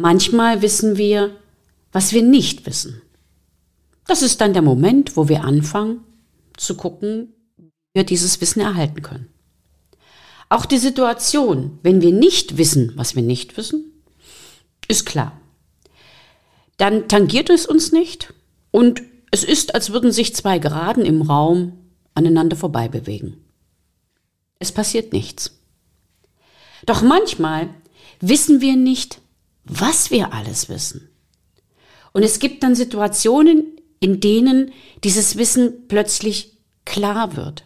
Manchmal wissen wir, was wir nicht wissen. Das ist dann der Moment, wo wir anfangen zu gucken, wie wir dieses Wissen erhalten können. Auch die Situation, wenn wir nicht wissen, was wir nicht wissen, ist klar. Dann tangiert es uns nicht und es ist, als würden sich zwei Geraden im Raum aneinander vorbei bewegen. Es passiert nichts. Doch manchmal wissen wir nicht, was wir alles wissen. Und es gibt dann Situationen, in denen dieses Wissen plötzlich klar wird,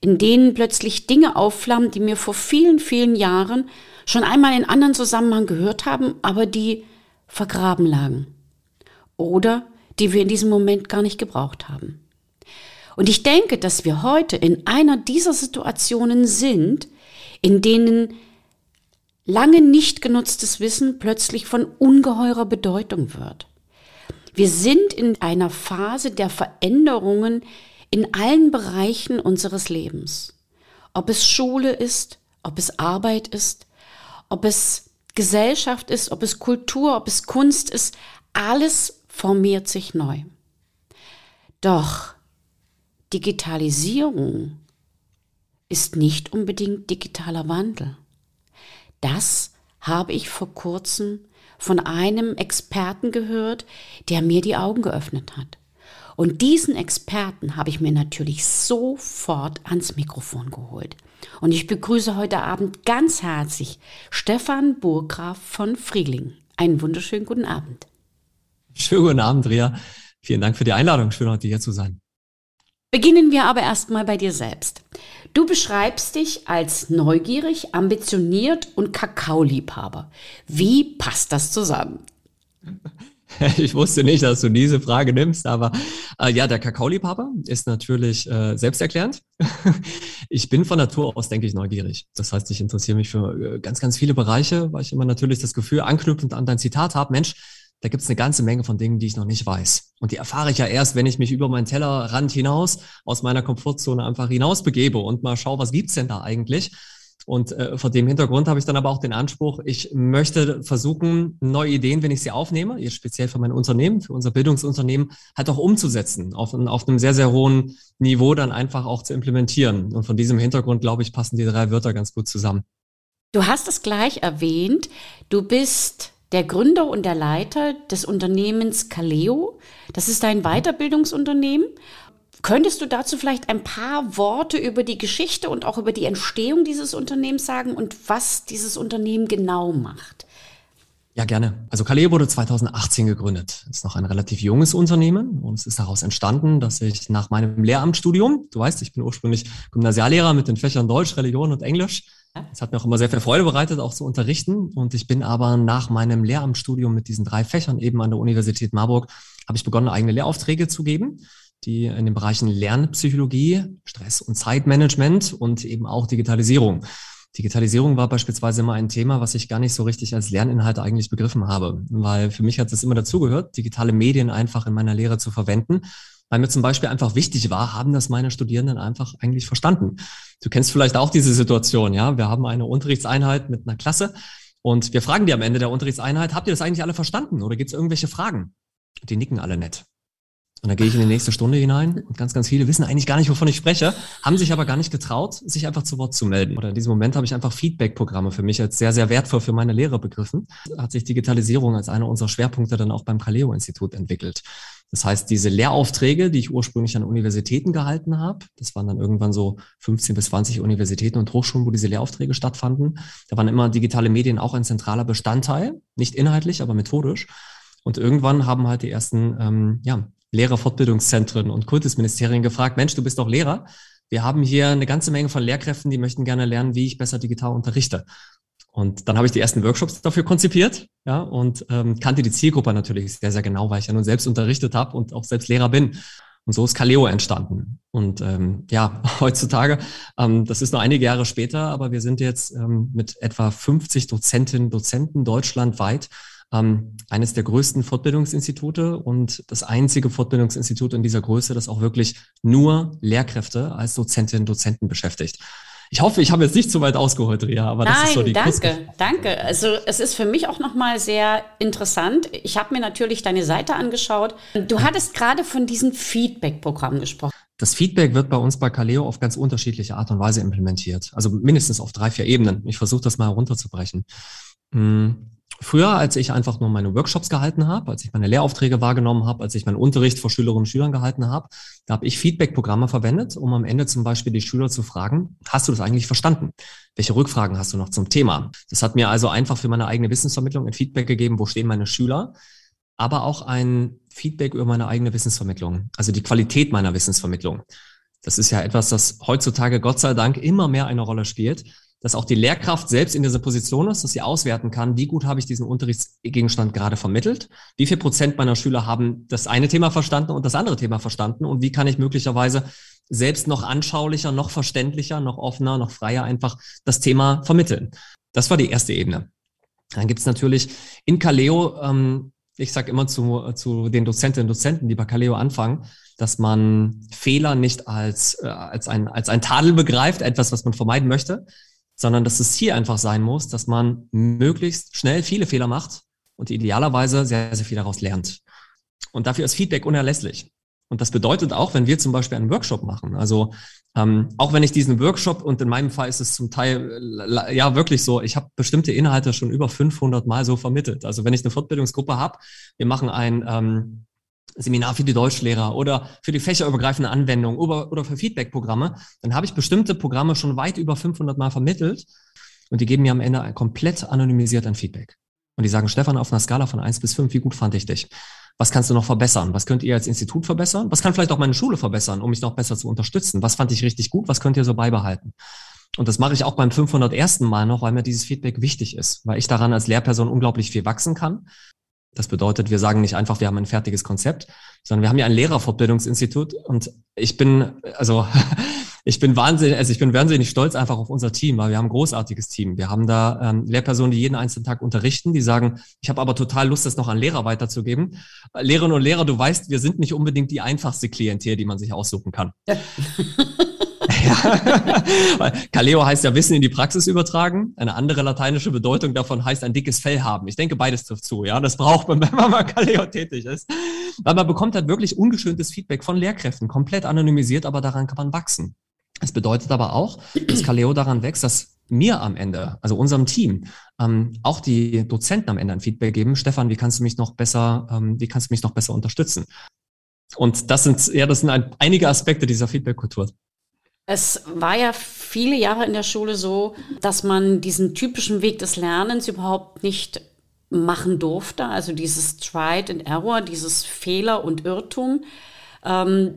in denen plötzlich Dinge aufflammen, die mir vor vielen, vielen Jahren schon einmal in anderen Zusammenhang gehört haben, aber die vergraben lagen oder die wir in diesem Moment gar nicht gebraucht haben. Und ich denke, dass wir heute in einer dieser Situationen sind, in denen lange nicht genutztes Wissen plötzlich von ungeheurer Bedeutung wird. Wir sind in einer Phase der Veränderungen in allen Bereichen unseres Lebens. Ob es Schule ist, ob es Arbeit ist, ob es Gesellschaft ist, ob es Kultur, ob es Kunst ist, alles formiert sich neu. Doch Digitalisierung ist nicht unbedingt digitaler Wandel. Das habe ich vor kurzem von einem Experten gehört, der mir die Augen geöffnet hat. Und diesen Experten habe ich mir natürlich sofort ans Mikrofon geholt. Und ich begrüße heute Abend ganz herzlich Stefan Burgraf von Friedling. Einen wunderschönen guten Abend. Schönen guten Abend, Ria. Vielen Dank für die Einladung. Schön, heute hier zu sein. Beginnen wir aber erstmal bei dir selbst. Du beschreibst dich als neugierig, ambitioniert und Kakaoliebhaber. Wie passt das zusammen? Ich wusste nicht, dass du diese Frage nimmst, aber äh, ja, der Kakaoliebhaber ist natürlich äh, selbsterklärend. ich bin von Natur aus, denke ich, neugierig. Das heißt, ich interessiere mich für äh, ganz, ganz viele Bereiche, weil ich immer natürlich das Gefühl, anknüpfend an dein Zitat habe, Mensch, da gibt es eine ganze Menge von Dingen, die ich noch nicht weiß. Und die erfahre ich ja erst, wenn ich mich über meinen Tellerrand hinaus, aus meiner Komfortzone einfach hinaus begebe und mal schaue, was gibt's denn da eigentlich? Und äh, vor dem Hintergrund habe ich dann aber auch den Anspruch, ich möchte versuchen, neue Ideen, wenn ich sie aufnehme, jetzt speziell für mein Unternehmen, für unser Bildungsunternehmen, halt auch umzusetzen, auf, auf einem sehr, sehr hohen Niveau dann einfach auch zu implementieren. Und von diesem Hintergrund, glaube ich, passen die drei Wörter ganz gut zusammen. Du hast es gleich erwähnt, du bist der Gründer und der Leiter des Unternehmens Kaleo. Das ist ein Weiterbildungsunternehmen. Könntest du dazu vielleicht ein paar Worte über die Geschichte und auch über die Entstehung dieses Unternehmens sagen und was dieses Unternehmen genau macht? Ja, gerne. Also Kaleo wurde 2018 gegründet. Ist noch ein relativ junges Unternehmen und es ist daraus entstanden, dass ich nach meinem Lehramtsstudium, du weißt, ich bin ursprünglich Gymnasiallehrer mit den Fächern Deutsch, Religion und Englisch, es hat mir auch immer sehr viel Freude bereitet, auch zu unterrichten. Und ich bin aber nach meinem Lehramtsstudium mit diesen drei Fächern eben an der Universität Marburg, habe ich begonnen, eigene Lehraufträge zu geben, die in den Bereichen Lernpsychologie, Stress- und Zeitmanagement und eben auch Digitalisierung. Digitalisierung war beispielsweise immer ein Thema, was ich gar nicht so richtig als Lerninhalt eigentlich begriffen habe, weil für mich hat es immer dazugehört, digitale Medien einfach in meiner Lehre zu verwenden weil mir zum Beispiel einfach wichtig war, haben das meine Studierenden einfach eigentlich verstanden. Du kennst vielleicht auch diese Situation, ja? Wir haben eine Unterrichtseinheit mit einer Klasse und wir fragen die am Ende der Unterrichtseinheit, habt ihr das eigentlich alle verstanden oder gibt es irgendwelche Fragen? Die nicken alle nett. Und dann gehe ich in die nächste Stunde hinein und ganz, ganz viele wissen eigentlich gar nicht, wovon ich spreche, haben sich aber gar nicht getraut, sich einfach zu Wort zu melden. Oder in diesem Moment habe ich einfach Feedback-Programme für mich als sehr, sehr wertvoll für meine Lehre begriffen. Hat sich Digitalisierung als einer unserer Schwerpunkte dann auch beim Kaleo-Institut entwickelt. Das heißt, diese Lehraufträge, die ich ursprünglich an Universitäten gehalten habe, das waren dann irgendwann so 15 bis 20 Universitäten und Hochschulen, wo diese Lehraufträge stattfanden. Da waren immer digitale Medien auch ein zentraler Bestandteil, nicht inhaltlich, aber methodisch. Und irgendwann haben halt die ersten ähm, ja, Lehrerfortbildungszentren und Kultusministerien gefragt, Mensch, du bist doch Lehrer. Wir haben hier eine ganze Menge von Lehrkräften, die möchten gerne lernen, wie ich besser digital unterrichte. Und dann habe ich die ersten Workshops dafür konzipiert, ja, und ähm, kannte die Zielgruppe natürlich sehr, sehr genau, weil ich ja nun selbst unterrichtet habe und auch selbst Lehrer bin. Und so ist Kaleo entstanden. Und ähm, ja, heutzutage, ähm, das ist noch einige Jahre später, aber wir sind jetzt ähm, mit etwa 50 Dozentinnen, Dozenten deutschlandweit ähm, eines der größten Fortbildungsinstitute und das einzige Fortbildungsinstitut in dieser Größe, das auch wirklich nur Lehrkräfte als Dozentinnen, Dozenten beschäftigt. Ich hoffe, ich habe jetzt nicht zu weit ausgeholt, Ria, aber Nein, das ist so die danke, Kurz danke. Also es ist für mich auch nochmal sehr interessant. Ich habe mir natürlich deine Seite angeschaut. Du hattest gerade von diesem Feedback-Programm gesprochen. Das Feedback wird bei uns bei Kaleo auf ganz unterschiedliche Art und Weise implementiert. Also mindestens auf drei, vier Ebenen. Ich versuche das mal runterzubrechen. Hm. Früher, als ich einfach nur meine Workshops gehalten habe, als ich meine Lehraufträge wahrgenommen habe, als ich meinen Unterricht vor Schülerinnen und Schülern gehalten habe, da habe ich Feedback-Programme verwendet, um am Ende zum Beispiel die Schüler zu fragen, hast du das eigentlich verstanden? Welche Rückfragen hast du noch zum Thema? Das hat mir also einfach für meine eigene Wissensvermittlung ein Feedback gegeben, wo stehen meine Schüler, aber auch ein Feedback über meine eigene Wissensvermittlung, also die Qualität meiner Wissensvermittlung. Das ist ja etwas, das heutzutage Gott sei Dank immer mehr eine Rolle spielt dass auch die Lehrkraft selbst in dieser Position ist, dass sie auswerten kann, wie gut habe ich diesen Unterrichtsgegenstand gerade vermittelt, wie viel Prozent meiner Schüler haben das eine Thema verstanden und das andere Thema verstanden und wie kann ich möglicherweise selbst noch anschaulicher, noch verständlicher, noch offener, noch freier einfach das Thema vermitteln. Das war die erste Ebene. Dann gibt es natürlich in Kaleo, ähm, ich sage immer zu, zu den Dozentinnen und Dozenten, die bei Kaleo anfangen, dass man Fehler nicht als, äh, als, ein, als ein Tadel begreift, etwas, was man vermeiden möchte, sondern dass das Ziel einfach sein muss, dass man möglichst schnell viele Fehler macht und idealerweise sehr, sehr viel daraus lernt. Und dafür ist Feedback unerlässlich. Und das bedeutet auch, wenn wir zum Beispiel einen Workshop machen, also ähm, auch wenn ich diesen Workshop und in meinem Fall ist es zum Teil ja wirklich so, ich habe bestimmte Inhalte schon über 500 Mal so vermittelt. Also wenn ich eine Fortbildungsgruppe habe, wir machen ein ähm, Seminar für die Deutschlehrer oder für die fächerübergreifende Anwendung oder, für Feedback-Programme, dann habe ich bestimmte Programme schon weit über 500 Mal vermittelt und die geben mir am Ende komplett anonymisiert ein Feedback. Und die sagen, Stefan, auf einer Skala von eins bis fünf, wie gut fand ich dich? Was kannst du noch verbessern? Was könnt ihr als Institut verbessern? Was kann vielleicht auch meine Schule verbessern, um mich noch besser zu unterstützen? Was fand ich richtig gut? Was könnt ihr so beibehalten? Und das mache ich auch beim 501. Mal noch, weil mir dieses Feedback wichtig ist, weil ich daran als Lehrperson unglaublich viel wachsen kann das bedeutet, wir sagen nicht einfach, wir haben ein fertiges Konzept, sondern wir haben ja ein Lehrerfortbildungsinstitut und ich bin, also ich bin wahnsinnig, also ich bin wahnsinnig stolz einfach auf unser Team, weil wir haben ein großartiges Team. Wir haben da ähm, Lehrpersonen, die jeden einzelnen Tag unterrichten, die sagen, ich habe aber total Lust, das noch an Lehrer weiterzugeben. Lehrerinnen und Lehrer, du weißt, wir sind nicht unbedingt die einfachste Klientel, die man sich aussuchen kann. Ja. Kaleo heißt ja Wissen in die Praxis übertragen. Eine andere lateinische Bedeutung davon heißt ein dickes Fell haben. Ich denke, beides trifft zu. Ja, das braucht man, wenn man mal Kaleo tätig ist. Weil man bekommt halt wirklich ungeschöntes Feedback von Lehrkräften, komplett anonymisiert, aber daran kann man wachsen. Es bedeutet aber auch, dass Kaleo daran wächst, dass mir am Ende, also unserem Team, ähm, auch die Dozenten am Ende ein Feedback geben. Stefan, wie kannst du mich noch besser, ähm, wie kannst du mich noch besser unterstützen? Und das sind, ja, das sind ein, einige Aspekte dieser Feedback-Kultur. Es war ja viele Jahre in der Schule so, dass man diesen typischen Weg des Lernens überhaupt nicht machen durfte. Also dieses Tried and Error, dieses Fehler und Irrtum. Ähm,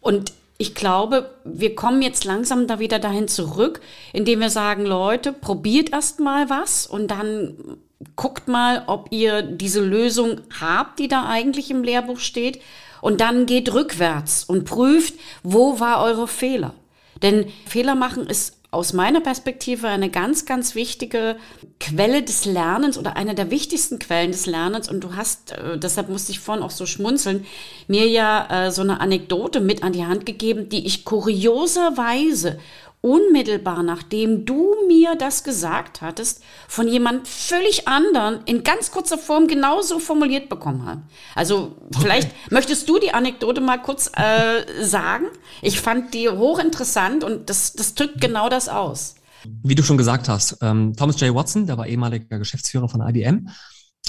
und ich glaube, wir kommen jetzt langsam da wieder dahin zurück, indem wir sagen, Leute, probiert erst mal was und dann guckt mal, ob ihr diese Lösung habt, die da eigentlich im Lehrbuch steht. Und dann geht rückwärts und prüft, wo war eure Fehler. Denn Fehler machen ist aus meiner Perspektive eine ganz, ganz wichtige Quelle des Lernens oder eine der wichtigsten Quellen des Lernens. Und du hast, äh, deshalb musste ich vorhin auch so schmunzeln, mir ja äh, so eine Anekdote mit an die Hand gegeben, die ich kurioserweise unmittelbar nachdem du mir das gesagt hattest, von jemand völlig anderen in ganz kurzer Form genauso formuliert bekommen habe. Also vielleicht okay. möchtest du die Anekdote mal kurz äh, sagen. Ich fand die hochinteressant und das, das drückt genau das aus. Wie du schon gesagt hast, ähm, Thomas J. Watson, der war ehemaliger Geschäftsführer von IBM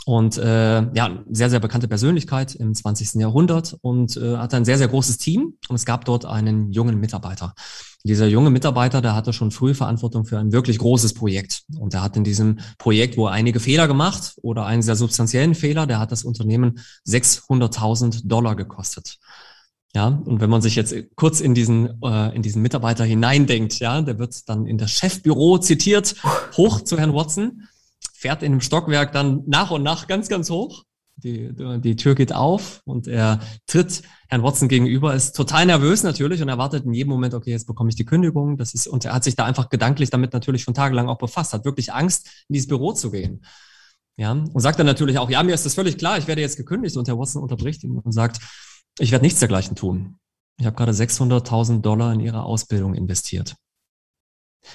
und äh, ja, sehr, sehr bekannte Persönlichkeit im 20. Jahrhundert und äh, hatte ein sehr, sehr großes Team und es gab dort einen jungen Mitarbeiter. Dieser junge Mitarbeiter, der hatte schon früh Verantwortung für ein wirklich großes Projekt. Und er hat in diesem Projekt wohl einige Fehler gemacht oder einen sehr substanziellen Fehler. Der hat das Unternehmen 600.000 Dollar gekostet. Ja, und wenn man sich jetzt kurz in diesen, äh, in diesen Mitarbeiter hineindenkt, ja, der wird dann in das Chefbüro zitiert, hoch zu Herrn Watson fährt in dem Stockwerk dann nach und nach ganz, ganz hoch. Die, die Tür geht auf und er tritt Herrn Watson gegenüber, ist total nervös natürlich und erwartet in jedem Moment, okay, jetzt bekomme ich die Kündigung. Das ist, und er hat sich da einfach gedanklich damit natürlich schon tagelang auch befasst, hat wirklich Angst, in dieses Büro zu gehen. Ja, und sagt dann natürlich auch, ja, mir ist das völlig klar, ich werde jetzt gekündigt. Und Herr Watson unterbricht ihn und sagt, ich werde nichts dergleichen tun. Ich habe gerade 600.000 Dollar in Ihre Ausbildung investiert.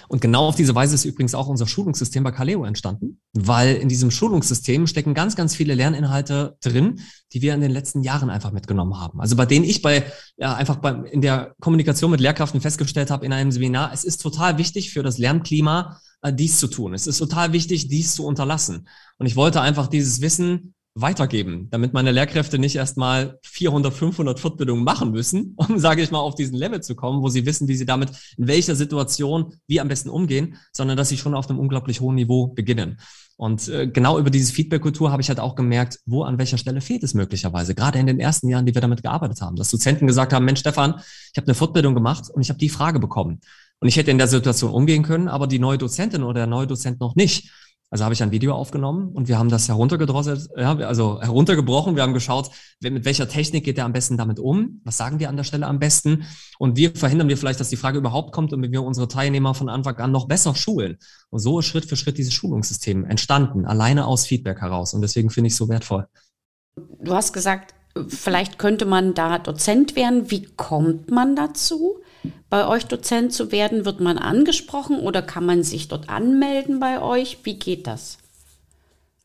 Und genau auf diese Weise ist übrigens auch unser Schulungssystem bei Kaleo entstanden, weil in diesem Schulungssystem stecken ganz, ganz viele Lerninhalte drin, die wir in den letzten Jahren einfach mitgenommen haben. Also bei denen ich bei, ja, einfach bei, in der Kommunikation mit Lehrkräften festgestellt habe in einem Seminar, es ist total wichtig für das Lernklima, äh, dies zu tun. Es ist total wichtig, dies zu unterlassen. Und ich wollte einfach dieses Wissen weitergeben, damit meine Lehrkräfte nicht erstmal 400, 500 Fortbildungen machen müssen, um, sage ich mal, auf diesen Level zu kommen, wo sie wissen, wie sie damit in welcher Situation wie am besten umgehen, sondern dass sie schon auf einem unglaublich hohen Niveau beginnen. Und äh, genau über diese Feedback-Kultur habe ich halt auch gemerkt, wo an welcher Stelle fehlt es möglicherweise. Gerade in den ersten Jahren, die wir damit gearbeitet haben, dass Dozenten gesagt haben, Mensch, Stefan, ich habe eine Fortbildung gemacht und ich habe die Frage bekommen. Und ich hätte in der Situation umgehen können, aber die neue Dozentin oder der neue Dozent noch nicht. Also habe ich ein Video aufgenommen und wir haben das heruntergedrosselt, ja, also heruntergebrochen. Wir haben geschaut, mit welcher Technik geht er am besten damit um? Was sagen wir an der Stelle am besten? Und wie verhindern wir vielleicht, dass die Frage überhaupt kommt und wir unsere Teilnehmer von Anfang an noch besser schulen? Und so ist Schritt für Schritt dieses Schulungssystem entstanden, alleine aus Feedback heraus. Und deswegen finde ich es so wertvoll. Du hast gesagt, vielleicht könnte man da Dozent werden. Wie kommt man dazu? Bei euch Dozent zu werden? Wird man angesprochen oder kann man sich dort anmelden bei euch? Wie geht das?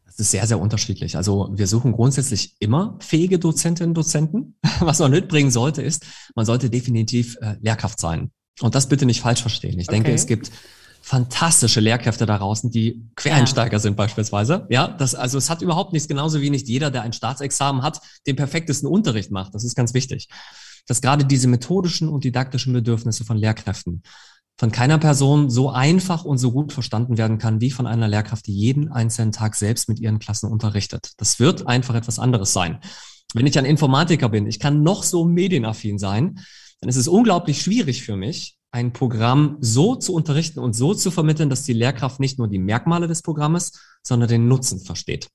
Das ist sehr, sehr unterschiedlich. Also wir suchen grundsätzlich immer fähige Dozentinnen und Dozenten. Was man mitbringen sollte, ist, man sollte definitiv äh, Lehrkraft sein. Und das bitte nicht falsch verstehen. Ich okay. denke, es gibt fantastische Lehrkräfte da draußen, die Quereinsteiger ja. sind beispielsweise. Ja, das, also es hat überhaupt nichts, genauso wie nicht jeder, der ein Staatsexamen hat, den perfektesten Unterricht macht. Das ist ganz wichtig dass gerade diese methodischen und didaktischen Bedürfnisse von Lehrkräften von keiner Person so einfach und so gut verstanden werden kann wie von einer Lehrkraft, die jeden einzelnen Tag selbst mit ihren Klassen unterrichtet. Das wird einfach etwas anderes sein. Wenn ich ein Informatiker bin, ich kann noch so medienaffin sein, dann ist es unglaublich schwierig für mich, ein Programm so zu unterrichten und so zu vermitteln, dass die Lehrkraft nicht nur die Merkmale des Programmes, sondern den Nutzen versteht.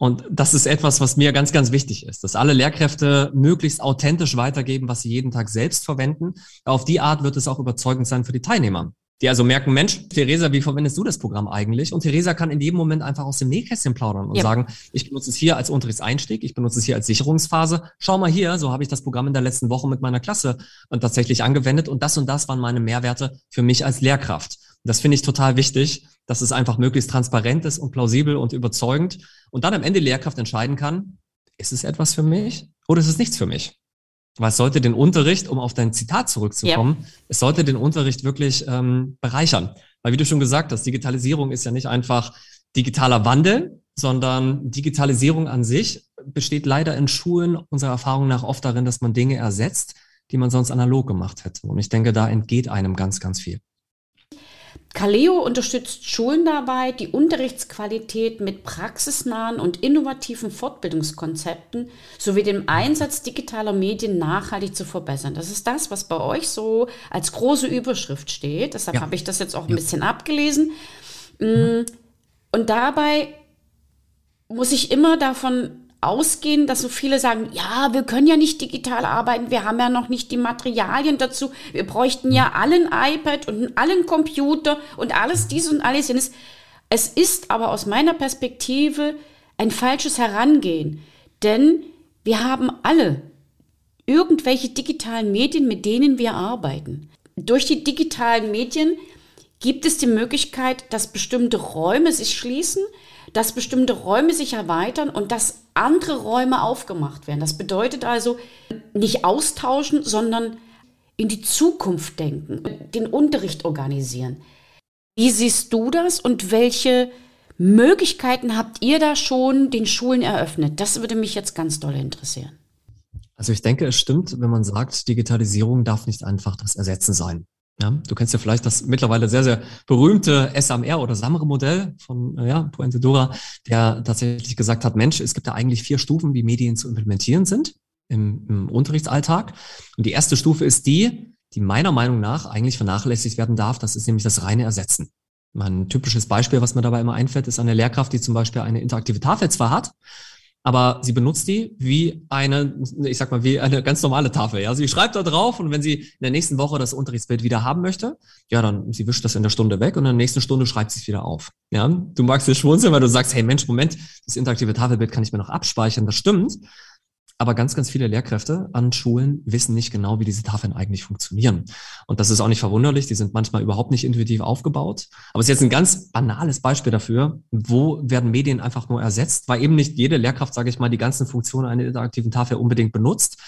Und das ist etwas, was mir ganz, ganz wichtig ist, dass alle Lehrkräfte möglichst authentisch weitergeben, was sie jeden Tag selbst verwenden. Auf die Art wird es auch überzeugend sein für die Teilnehmer. Die also merken, Mensch, Theresa, wie verwendest du das Programm eigentlich? Und Theresa kann in jedem Moment einfach aus dem Nähkästchen plaudern und ja. sagen, ich benutze es hier als Unterrichtseinstieg, ich benutze es hier als Sicherungsphase. Schau mal hier, so habe ich das Programm in der letzten Woche mit meiner Klasse tatsächlich angewendet und das und das waren meine Mehrwerte für mich als Lehrkraft. Das finde ich total wichtig, dass es einfach möglichst transparent ist und plausibel und überzeugend und dann am Ende Lehrkraft entscheiden kann, ist es etwas für mich oder ist es nichts für mich? Weil es sollte den Unterricht, um auf dein Zitat zurückzukommen, ja. es sollte den Unterricht wirklich ähm, bereichern. Weil wie du schon gesagt hast, Digitalisierung ist ja nicht einfach digitaler Wandel, sondern Digitalisierung an sich besteht leider in Schulen unserer Erfahrung nach oft darin, dass man Dinge ersetzt, die man sonst analog gemacht hätte. Und ich denke, da entgeht einem ganz, ganz viel. Caleo unterstützt Schulen dabei, die Unterrichtsqualität mit praxisnahen und innovativen Fortbildungskonzepten sowie dem Einsatz digitaler Medien nachhaltig zu verbessern. Das ist das, was bei euch so als große Überschrift steht. Deshalb ja. habe ich das jetzt auch ein ja. bisschen abgelesen. Mhm. Und dabei muss ich immer davon ausgehen, dass so viele sagen, ja, wir können ja nicht digital arbeiten, wir haben ja noch nicht die Materialien dazu, wir bräuchten ja allen iPad und allen Computer und alles dies und alles jenes. Es ist aber aus meiner Perspektive ein falsches Herangehen, denn wir haben alle irgendwelche digitalen Medien, mit denen wir arbeiten. Durch die digitalen Medien gibt es die Möglichkeit, dass bestimmte Räume sich schließen, dass bestimmte Räume sich erweitern und dass andere Räume aufgemacht werden. Das bedeutet also nicht austauschen, sondern in die Zukunft denken, den Unterricht organisieren. Wie siehst du das und welche Möglichkeiten habt ihr da schon den Schulen eröffnet? Das würde mich jetzt ganz doll interessieren. Also ich denke, es stimmt, wenn man sagt, Digitalisierung darf nicht einfach das Ersetzen sein. Ja, du kennst ja vielleicht das mittlerweile sehr, sehr berühmte SMR oder SAMRE-Modell von äh, ja, Puente Dora, der tatsächlich gesagt hat, Mensch, es gibt da eigentlich vier Stufen, wie Medien zu implementieren sind im, im Unterrichtsalltag. Und die erste Stufe ist die, die meiner Meinung nach eigentlich vernachlässigt werden darf. Das ist nämlich das reine Ersetzen. Mein typisches Beispiel, was mir dabei immer einfällt, ist eine Lehrkraft, die zum Beispiel eine interaktive Tafel zwar hat, aber sie benutzt die wie eine, ich sag mal, wie eine ganz normale Tafel. Ja, sie schreibt da drauf und wenn sie in der nächsten Woche das Unterrichtsbild wieder haben möchte, ja, dann sie wischt das in der Stunde weg und in der nächsten Stunde schreibt sie es wieder auf. Ja, du magst es schmunzeln, weil du sagst, hey Mensch, Moment, das interaktive Tafelbild kann ich mir noch abspeichern. Das stimmt. Aber ganz, ganz viele Lehrkräfte an Schulen wissen nicht genau, wie diese Tafeln eigentlich funktionieren. Und das ist auch nicht verwunderlich. Die sind manchmal überhaupt nicht intuitiv aufgebaut. Aber es ist jetzt ein ganz banales Beispiel dafür, wo werden Medien einfach nur ersetzt, weil eben nicht jede Lehrkraft, sage ich mal, die ganzen Funktionen einer interaktiven Tafel unbedingt benutzt.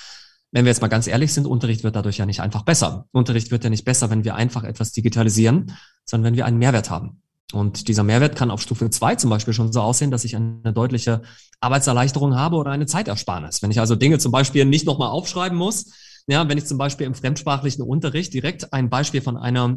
Wenn wir jetzt mal ganz ehrlich sind, Unterricht wird dadurch ja nicht einfach besser. Unterricht wird ja nicht besser, wenn wir einfach etwas digitalisieren, sondern wenn wir einen Mehrwert haben. Und dieser Mehrwert kann auf Stufe zwei zum Beispiel schon so aussehen, dass ich eine deutliche Arbeitserleichterung habe oder eine Zeitersparnis. Wenn ich also Dinge zum Beispiel nicht nochmal aufschreiben muss, ja, wenn ich zum Beispiel im fremdsprachlichen Unterricht direkt ein Beispiel von einer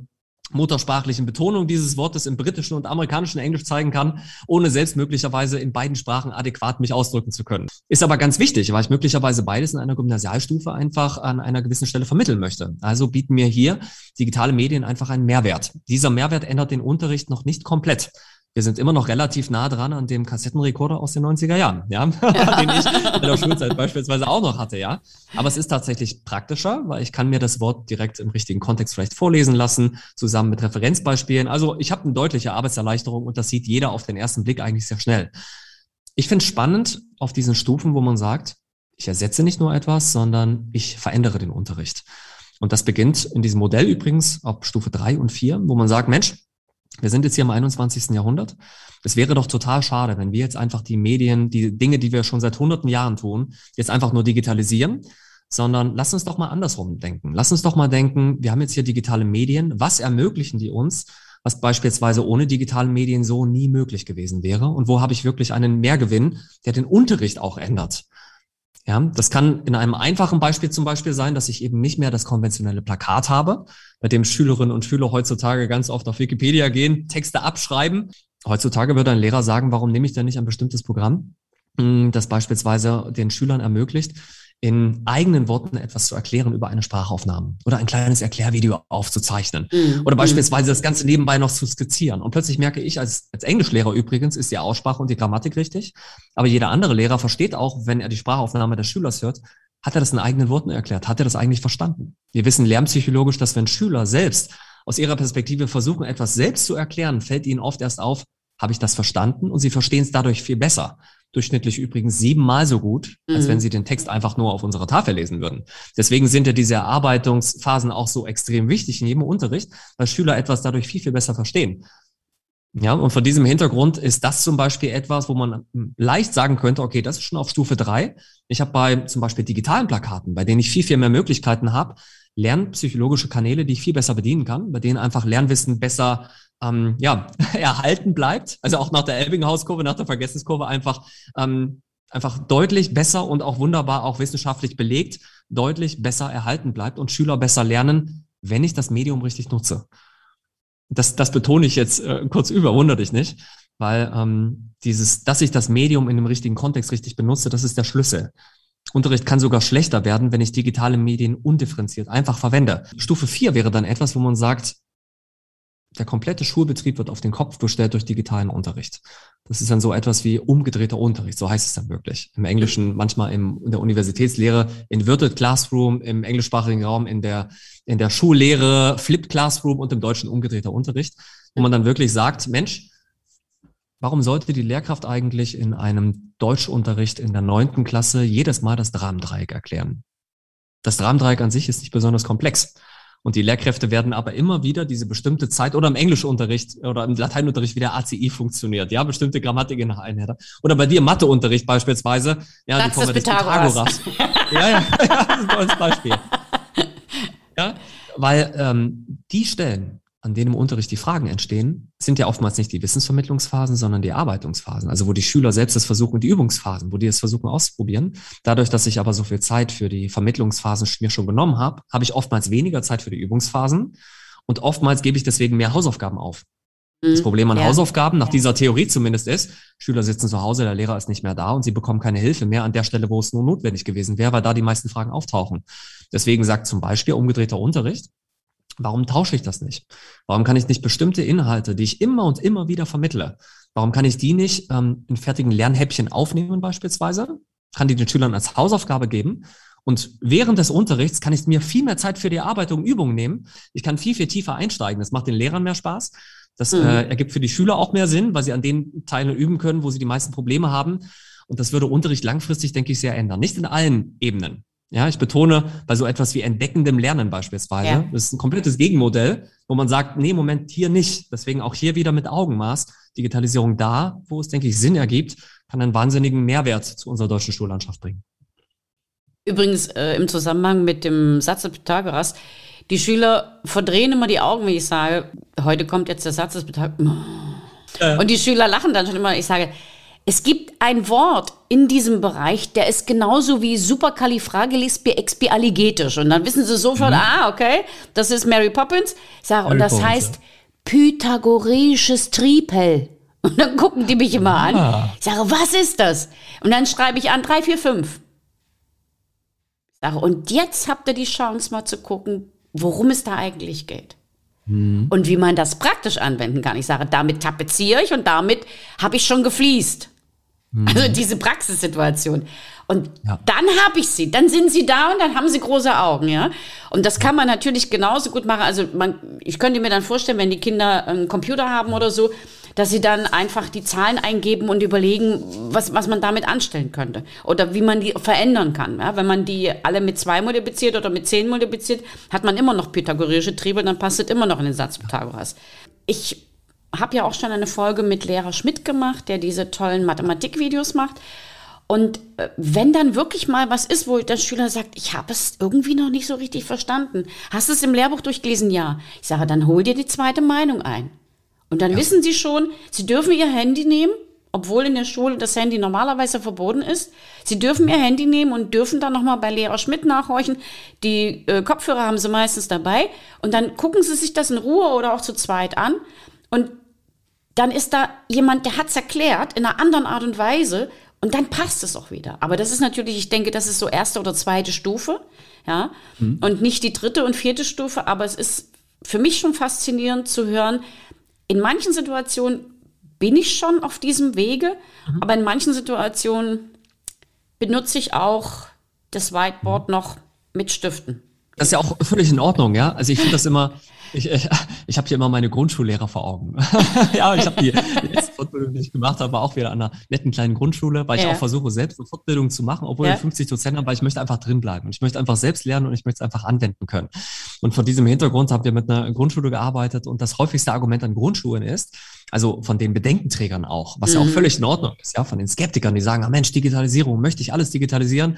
muttersprachlichen Betonung dieses Wortes im britischen und amerikanischen Englisch zeigen kann, ohne selbst möglicherweise in beiden Sprachen adäquat mich ausdrücken zu können. Ist aber ganz wichtig, weil ich möglicherweise beides in einer Gymnasialstufe einfach an einer gewissen Stelle vermitteln möchte. Also bieten mir hier digitale Medien einfach einen Mehrwert. Dieser Mehrwert ändert den Unterricht noch nicht komplett wir sind immer noch relativ nah dran an dem Kassettenrekorder aus den 90er Jahren, ja, ja. den ich in der Schulzeit beispielsweise auch noch hatte, ja. Aber es ist tatsächlich praktischer, weil ich kann mir das Wort direkt im richtigen Kontext vielleicht vorlesen lassen, zusammen mit Referenzbeispielen. Also ich habe eine deutliche Arbeitserleichterung und das sieht jeder auf den ersten Blick eigentlich sehr schnell. Ich finde es spannend auf diesen Stufen, wo man sagt, ich ersetze nicht nur etwas, sondern ich verändere den Unterricht. Und das beginnt in diesem Modell übrigens auf Stufe drei und vier, wo man sagt, Mensch, wir sind jetzt hier im 21. Jahrhundert. Es wäre doch total schade, wenn wir jetzt einfach die Medien, die Dinge, die wir schon seit hunderten Jahren tun, jetzt einfach nur digitalisieren, sondern lass uns doch mal andersrum denken. Lass uns doch mal denken, wir haben jetzt hier digitale Medien. Was ermöglichen die uns, was beispielsweise ohne digitale Medien so nie möglich gewesen wäre? Und wo habe ich wirklich einen Mehrgewinn, der den Unterricht auch ändert? Ja, das kann in einem einfachen Beispiel zum Beispiel sein, dass ich eben nicht mehr das konventionelle Plakat habe, bei dem Schülerinnen und Schüler heutzutage ganz oft auf Wikipedia gehen, Texte abschreiben. Heutzutage würde ein Lehrer sagen, warum nehme ich denn nicht ein bestimmtes Programm, hm, das beispielsweise den Schülern ermöglicht, in eigenen Worten etwas zu erklären über eine Sprachaufnahme oder ein kleines Erklärvideo aufzuzeichnen mhm. oder beispielsweise das Ganze nebenbei noch zu skizzieren. Und plötzlich merke ich als, als Englischlehrer übrigens, ist die Aussprache und die Grammatik richtig, aber jeder andere Lehrer versteht auch, wenn er die Sprachaufnahme des Schülers hört, hat er das in eigenen Worten erklärt? Hat er das eigentlich verstanden? Wir wissen lernpsychologisch, dass wenn Schüler selbst aus ihrer Perspektive versuchen, etwas selbst zu erklären, fällt ihnen oft erst auf, habe ich das verstanden? Und sie verstehen es dadurch viel besser durchschnittlich übrigens siebenmal so gut, als mhm. wenn sie den Text einfach nur auf unserer Tafel lesen würden. Deswegen sind ja diese Erarbeitungsphasen auch so extrem wichtig in jedem Unterricht, weil Schüler etwas dadurch viel, viel besser verstehen. Ja, und von diesem Hintergrund ist das zum Beispiel etwas, wo man leicht sagen könnte, okay, das ist schon auf Stufe drei. Ich habe bei zum Beispiel digitalen Plakaten, bei denen ich viel, viel mehr Möglichkeiten habe, lernpsychologische Kanäle, die ich viel besser bedienen kann, bei denen einfach Lernwissen besser ähm, ja, erhalten bleibt. Also auch nach der Elbinghaus-Kurve, nach der Vergessenskurve einfach, ähm, einfach deutlich besser und auch wunderbar auch wissenschaftlich belegt, deutlich besser erhalten bleibt und Schüler besser lernen, wenn ich das Medium richtig nutze. Das, das betone ich jetzt äh, kurz über, wundert dich nicht, weil ähm, dieses, dass ich das Medium in dem richtigen Kontext richtig benutze, das ist der Schlüssel. Unterricht kann sogar schlechter werden, wenn ich digitale Medien undifferenziert einfach verwende. Stufe 4 wäre dann etwas, wo man sagt, der komplette Schulbetrieb wird auf den Kopf gestellt durch digitalen Unterricht. Das ist dann so etwas wie umgedrehter Unterricht, so heißt es dann wirklich. Im Englischen, manchmal im, in der Universitätslehre, Inverted Classroom, im englischsprachigen Raum, in der, in der Schullehre, Flipped Classroom und im Deutschen umgedrehter Unterricht, wo man dann wirklich sagt, Mensch, warum sollte die Lehrkraft eigentlich in einem Deutschunterricht in der neunten Klasse jedes Mal das Dramendreieck erklären? Das Dramendreieck an sich ist nicht besonders komplex. Und die Lehrkräfte werden aber immer wieder diese bestimmte Zeit oder im Englischunterricht oder im Lateinunterricht wie der ACI funktioniert, ja, bestimmte Grammatiken nach Einheiten. Oder bei dir im Matheunterricht beispielsweise, ja, Satz die Formel des Pythagoras. Pythagoras. ja, ja, ja, das ist ein tolles Beispiel. Ja, weil ähm, die Stellen, an denen im Unterricht die Fragen entstehen, sind ja oftmals nicht die Wissensvermittlungsphasen, sondern die Arbeitungsphasen. Also wo die Schüler selbst das versuchen, die Übungsphasen, wo die es versuchen auszuprobieren. Dadurch, dass ich aber so viel Zeit für die Vermittlungsphasen mir schon genommen habe, habe ich oftmals weniger Zeit für die Übungsphasen und oftmals gebe ich deswegen mehr Hausaufgaben auf. Das mhm. Problem an ja. Hausaufgaben, nach dieser Theorie zumindest ist, Schüler sitzen zu Hause, der Lehrer ist nicht mehr da und sie bekommen keine Hilfe mehr an der Stelle, wo es nur notwendig gewesen wäre, weil da die meisten Fragen auftauchen. Deswegen sagt zum Beispiel umgedrehter Unterricht, Warum tausche ich das nicht? Warum kann ich nicht bestimmte Inhalte, die ich immer und immer wieder vermittle, warum kann ich die nicht ähm, in fertigen Lernhäppchen aufnehmen beispielsweise? Kann die den Schülern als Hausaufgabe geben und während des Unterrichts kann ich mir viel mehr Zeit für die Arbeitung, Übungen nehmen. Ich kann viel, viel tiefer einsteigen. Das macht den Lehrern mehr Spaß. Das mhm. äh, ergibt für die Schüler auch mehr Sinn, weil sie an den Teilen üben können, wo sie die meisten Probleme haben. Und das würde Unterricht langfristig, denke ich, sehr ändern. Nicht in allen Ebenen. Ja, ich betone bei so etwas wie entdeckendem Lernen beispielsweise. Ja. Das ist ein komplettes Gegenmodell, wo man sagt, nee, Moment, hier nicht. Deswegen auch hier wieder mit Augenmaß. Digitalisierung da, wo es, denke ich, Sinn ergibt, kann einen wahnsinnigen Mehrwert zu unserer deutschen Schullandschaft bringen. Übrigens äh, im Zusammenhang mit dem Satz des Pythagoras, die Schüler verdrehen immer die Augen, wenn ich sage, heute kommt jetzt der Satz des Pythagoras. Äh. Und die Schüler lachen dann schon immer. Ich sage, es gibt ein Wort in diesem Bereich, der ist genauso wie supercalifragilisticexpialigetisch. Und dann wissen sie sofort, mhm. ah, okay, das ist Mary Poppins. Ich sage, Mary und das Poppins, heißt ja. pythagoreisches Tripel. Und dann gucken die mich immer ah. an. Ich sage, was ist das? Und dann schreibe ich an 3, 4, 5. Sache. Und jetzt habt ihr die Chance, mal zu gucken, worum es da eigentlich geht. Mhm. Und wie man das praktisch anwenden kann. Ich sage, damit tapeziere ich und damit habe ich schon gefliest. Mhm. Also diese Praxissituation. Und ja. dann habe ich sie, dann sind sie da und dann haben sie große Augen, ja. Und das kann man natürlich genauso gut machen. Also man, ich könnte mir dann vorstellen, wenn die Kinder einen Computer haben oder so, dass sie dann einfach die Zahlen eingeben und überlegen, was, was man damit anstellen könnte oder wie man die verändern kann. Ja, wenn man die alle mit zwei multipliziert oder mit zehn multipliziert, hat man immer noch pythagoreische Triebe, dann passt es immer noch in den Satz Pythagoras. Ich habe ja auch schon eine Folge mit Lehrer Schmidt gemacht, der diese tollen Mathematikvideos macht. Und äh, wenn dann wirklich mal was ist, wo der Schüler sagt, ich habe es irgendwie noch nicht so richtig verstanden. Hast du es im Lehrbuch durchgelesen? Ja. Ich sage, dann hol dir die zweite Meinung ein. Und dann ja. wissen sie schon, sie dürfen ihr Handy nehmen, obwohl in der Schule das Handy normalerweise verboten ist. Sie dürfen ihr Handy nehmen und dürfen dann nochmal bei Lehrer Schmidt nachhorchen. Die äh, Kopfhörer haben sie meistens dabei. Und dann gucken sie sich das in Ruhe oder auch zu zweit an. Und dann ist da jemand, der hat es erklärt in einer anderen Art und Weise. Und dann passt es auch wieder. Aber das ist natürlich, ich denke, das ist so erste oder zweite Stufe. Ja. Mhm. Und nicht die dritte und vierte Stufe. Aber es ist für mich schon faszinierend zu hören, in manchen Situationen bin ich schon auf diesem Wege, mhm. aber in manchen Situationen benutze ich auch das Whiteboard mhm. noch mit Stiften. Das ist ja auch völlig in Ordnung, ja. Also ich finde das immer, ich, ich, ich habe hier immer meine Grundschullehrer vor Augen. ja, ich habe die, die letzte Fortbildung, die ich gemacht habe, war auch wieder an einer netten kleinen Grundschule, weil ja. ich auch versuche, selbst eine Fortbildung zu machen, obwohl ja. wir 50 Dozenten haben, weil ich möchte einfach drin bleiben. Ich möchte einfach selbst lernen und ich möchte es einfach anwenden können. Und vor diesem Hintergrund haben wir mit einer Grundschule gearbeitet und das häufigste Argument an Grundschulen ist, also von den Bedenkenträgern auch, was mhm. ja auch mhm. völlig in Ordnung ist, ja, von den Skeptikern, die sagen, ah Mensch, Digitalisierung, möchte ich alles digitalisieren?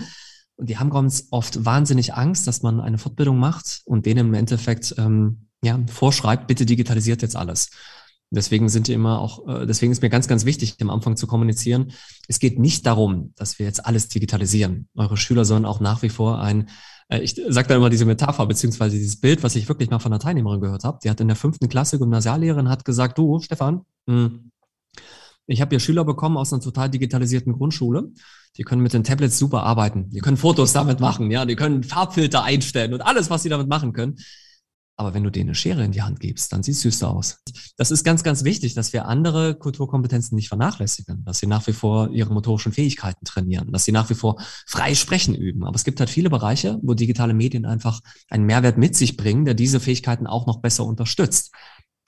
Und die haben ganz oft wahnsinnig Angst, dass man eine Fortbildung macht und denen im Endeffekt ähm, ja, vorschreibt, bitte digitalisiert jetzt alles. Deswegen sind immer auch, äh, deswegen ist mir ganz, ganz wichtig, am Anfang zu kommunizieren. Es geht nicht darum, dass wir jetzt alles digitalisieren. Eure Schüler sollen auch nach wie vor ein, äh, ich sage da immer diese Metapher, beziehungsweise dieses Bild, was ich wirklich mal von einer Teilnehmerin gehört habe. Die hat in der fünften Klasse Gymnasiallehrerin hat gesagt, du, Stefan, hm, ich habe hier Schüler bekommen aus einer total digitalisierten Grundschule. Die können mit den Tablets super arbeiten. Die können Fotos damit machen, ja, die können Farbfilter einstellen und alles, was sie damit machen können. Aber wenn du denen eine Schere in die Hand gibst, dann sieht es süß aus. Das ist ganz, ganz wichtig, dass wir andere Kulturkompetenzen nicht vernachlässigen, dass sie nach wie vor ihre motorischen Fähigkeiten trainieren, dass sie nach wie vor frei sprechen üben. Aber es gibt halt viele Bereiche, wo digitale Medien einfach einen Mehrwert mit sich bringen, der diese Fähigkeiten auch noch besser unterstützt.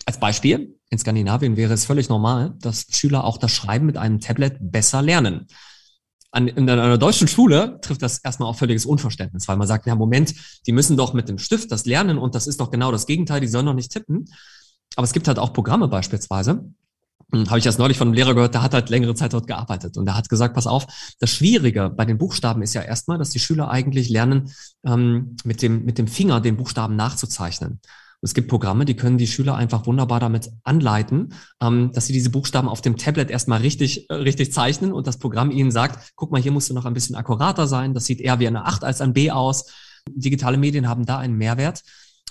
Als Beispiel, in Skandinavien wäre es völlig normal, dass Schüler auch das Schreiben mit einem Tablet besser lernen an, in einer deutschen Schule trifft das erstmal auch völliges Unverständnis, weil man sagt, ja, Moment, die müssen doch mit dem Stift das lernen und das ist doch genau das Gegenteil, die sollen doch nicht tippen. Aber es gibt halt auch Programme beispielsweise, hm, habe ich erst neulich von einem Lehrer gehört, der hat halt längere Zeit dort gearbeitet und der hat gesagt, pass auf, das Schwierige bei den Buchstaben ist ja erstmal, dass die Schüler eigentlich lernen, ähm, mit, dem, mit dem Finger den Buchstaben nachzuzeichnen. Es gibt Programme, die können die Schüler einfach wunderbar damit anleiten, ähm, dass sie diese Buchstaben auf dem Tablet erstmal richtig, äh, richtig zeichnen und das Programm ihnen sagt, guck mal, hier musst du noch ein bisschen akkurater sein, das sieht eher wie eine 8 als ein B aus. Digitale Medien haben da einen Mehrwert,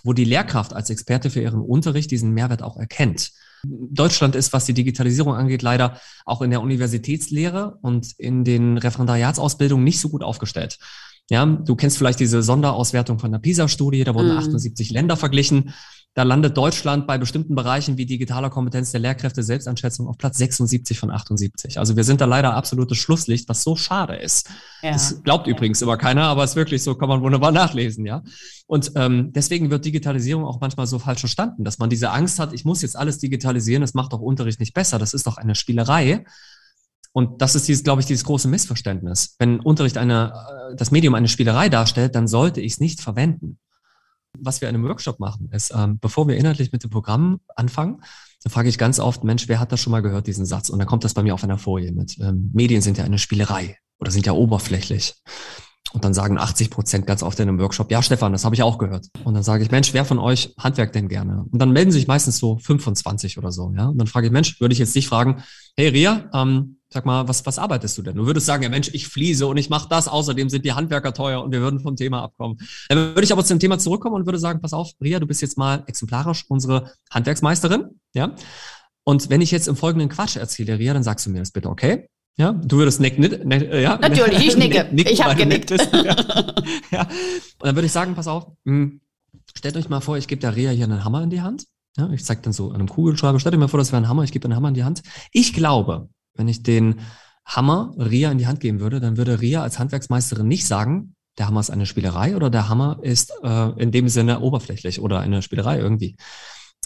wo die Lehrkraft als Experte für ihren Unterricht diesen Mehrwert auch erkennt. Deutschland ist, was die Digitalisierung angeht, leider auch in der Universitätslehre und in den Referendariatsausbildungen nicht so gut aufgestellt. Ja, du kennst vielleicht diese Sonderauswertung von der PISA-Studie, da wurden mm. 78 Länder verglichen. Da landet Deutschland bei bestimmten Bereichen wie digitaler Kompetenz der Lehrkräfte Selbstanschätzung auf Platz 76 von 78. Also wir sind da leider absolutes Schlusslicht, was so schade ist. Ja. Das glaubt übrigens immer keiner, aber es ist wirklich so, kann man wunderbar nachlesen, ja. Und ähm, deswegen wird Digitalisierung auch manchmal so falsch verstanden, dass man diese Angst hat, ich muss jetzt alles digitalisieren, das macht doch Unterricht nicht besser, das ist doch eine Spielerei. Und das ist dieses, glaube ich, dieses große Missverständnis. Wenn Unterricht eine, äh, das Medium eine Spielerei darstellt, dann sollte ich es nicht verwenden was wir in einem Workshop machen, ist, ähm, bevor wir inhaltlich mit dem Programm anfangen, dann frage ich ganz oft, Mensch, wer hat das schon mal gehört, diesen Satz? Und dann kommt das bei mir auf einer Folie mit. Ähm, Medien sind ja eine Spielerei oder sind ja oberflächlich. Und dann sagen 80 Prozent ganz oft in einem Workshop, ja, Stefan, das habe ich auch gehört. Und dann sage ich, Mensch, wer von euch Handwerk denn gerne? Und dann melden sich meistens so 25 oder so, ja. Und dann frage ich, Mensch, würde ich jetzt dich fragen, hey Ria, ähm, sag mal, was, was arbeitest du denn? Du würdest sagen, ja Mensch, ich fließe und ich mache das, außerdem sind die Handwerker teuer und wir würden vom Thema abkommen. Dann würde ich aber zum Thema zurückkommen und würde sagen, pass auf, Ria, du bist jetzt mal exemplarisch unsere Handwerksmeisterin, ja. Und wenn ich jetzt im folgenden Quatsch erzähle, Ria, dann sagst du mir das bitte, okay? Ja, du würdest nicken, ne, äh, ja. Natürlich, ich nicke. Nicken, ich habe genickt. Bist, ja. ja. Und dann würde ich sagen, pass auf, mh, hm, stellt euch mal vor, ich gebe der Rea hier einen Hammer in die Hand. Ja, ich zeige dann so an einem Kugelschreiber, stellt euch mal vor, das wäre ein Hammer, ich gebe einen Hammer in die Hand. Ich glaube, wenn ich den Hammer Ria in die Hand geben würde, dann würde Ria als Handwerksmeisterin nicht sagen, der Hammer ist eine Spielerei oder der Hammer ist äh, in dem Sinne oberflächlich oder eine Spielerei irgendwie.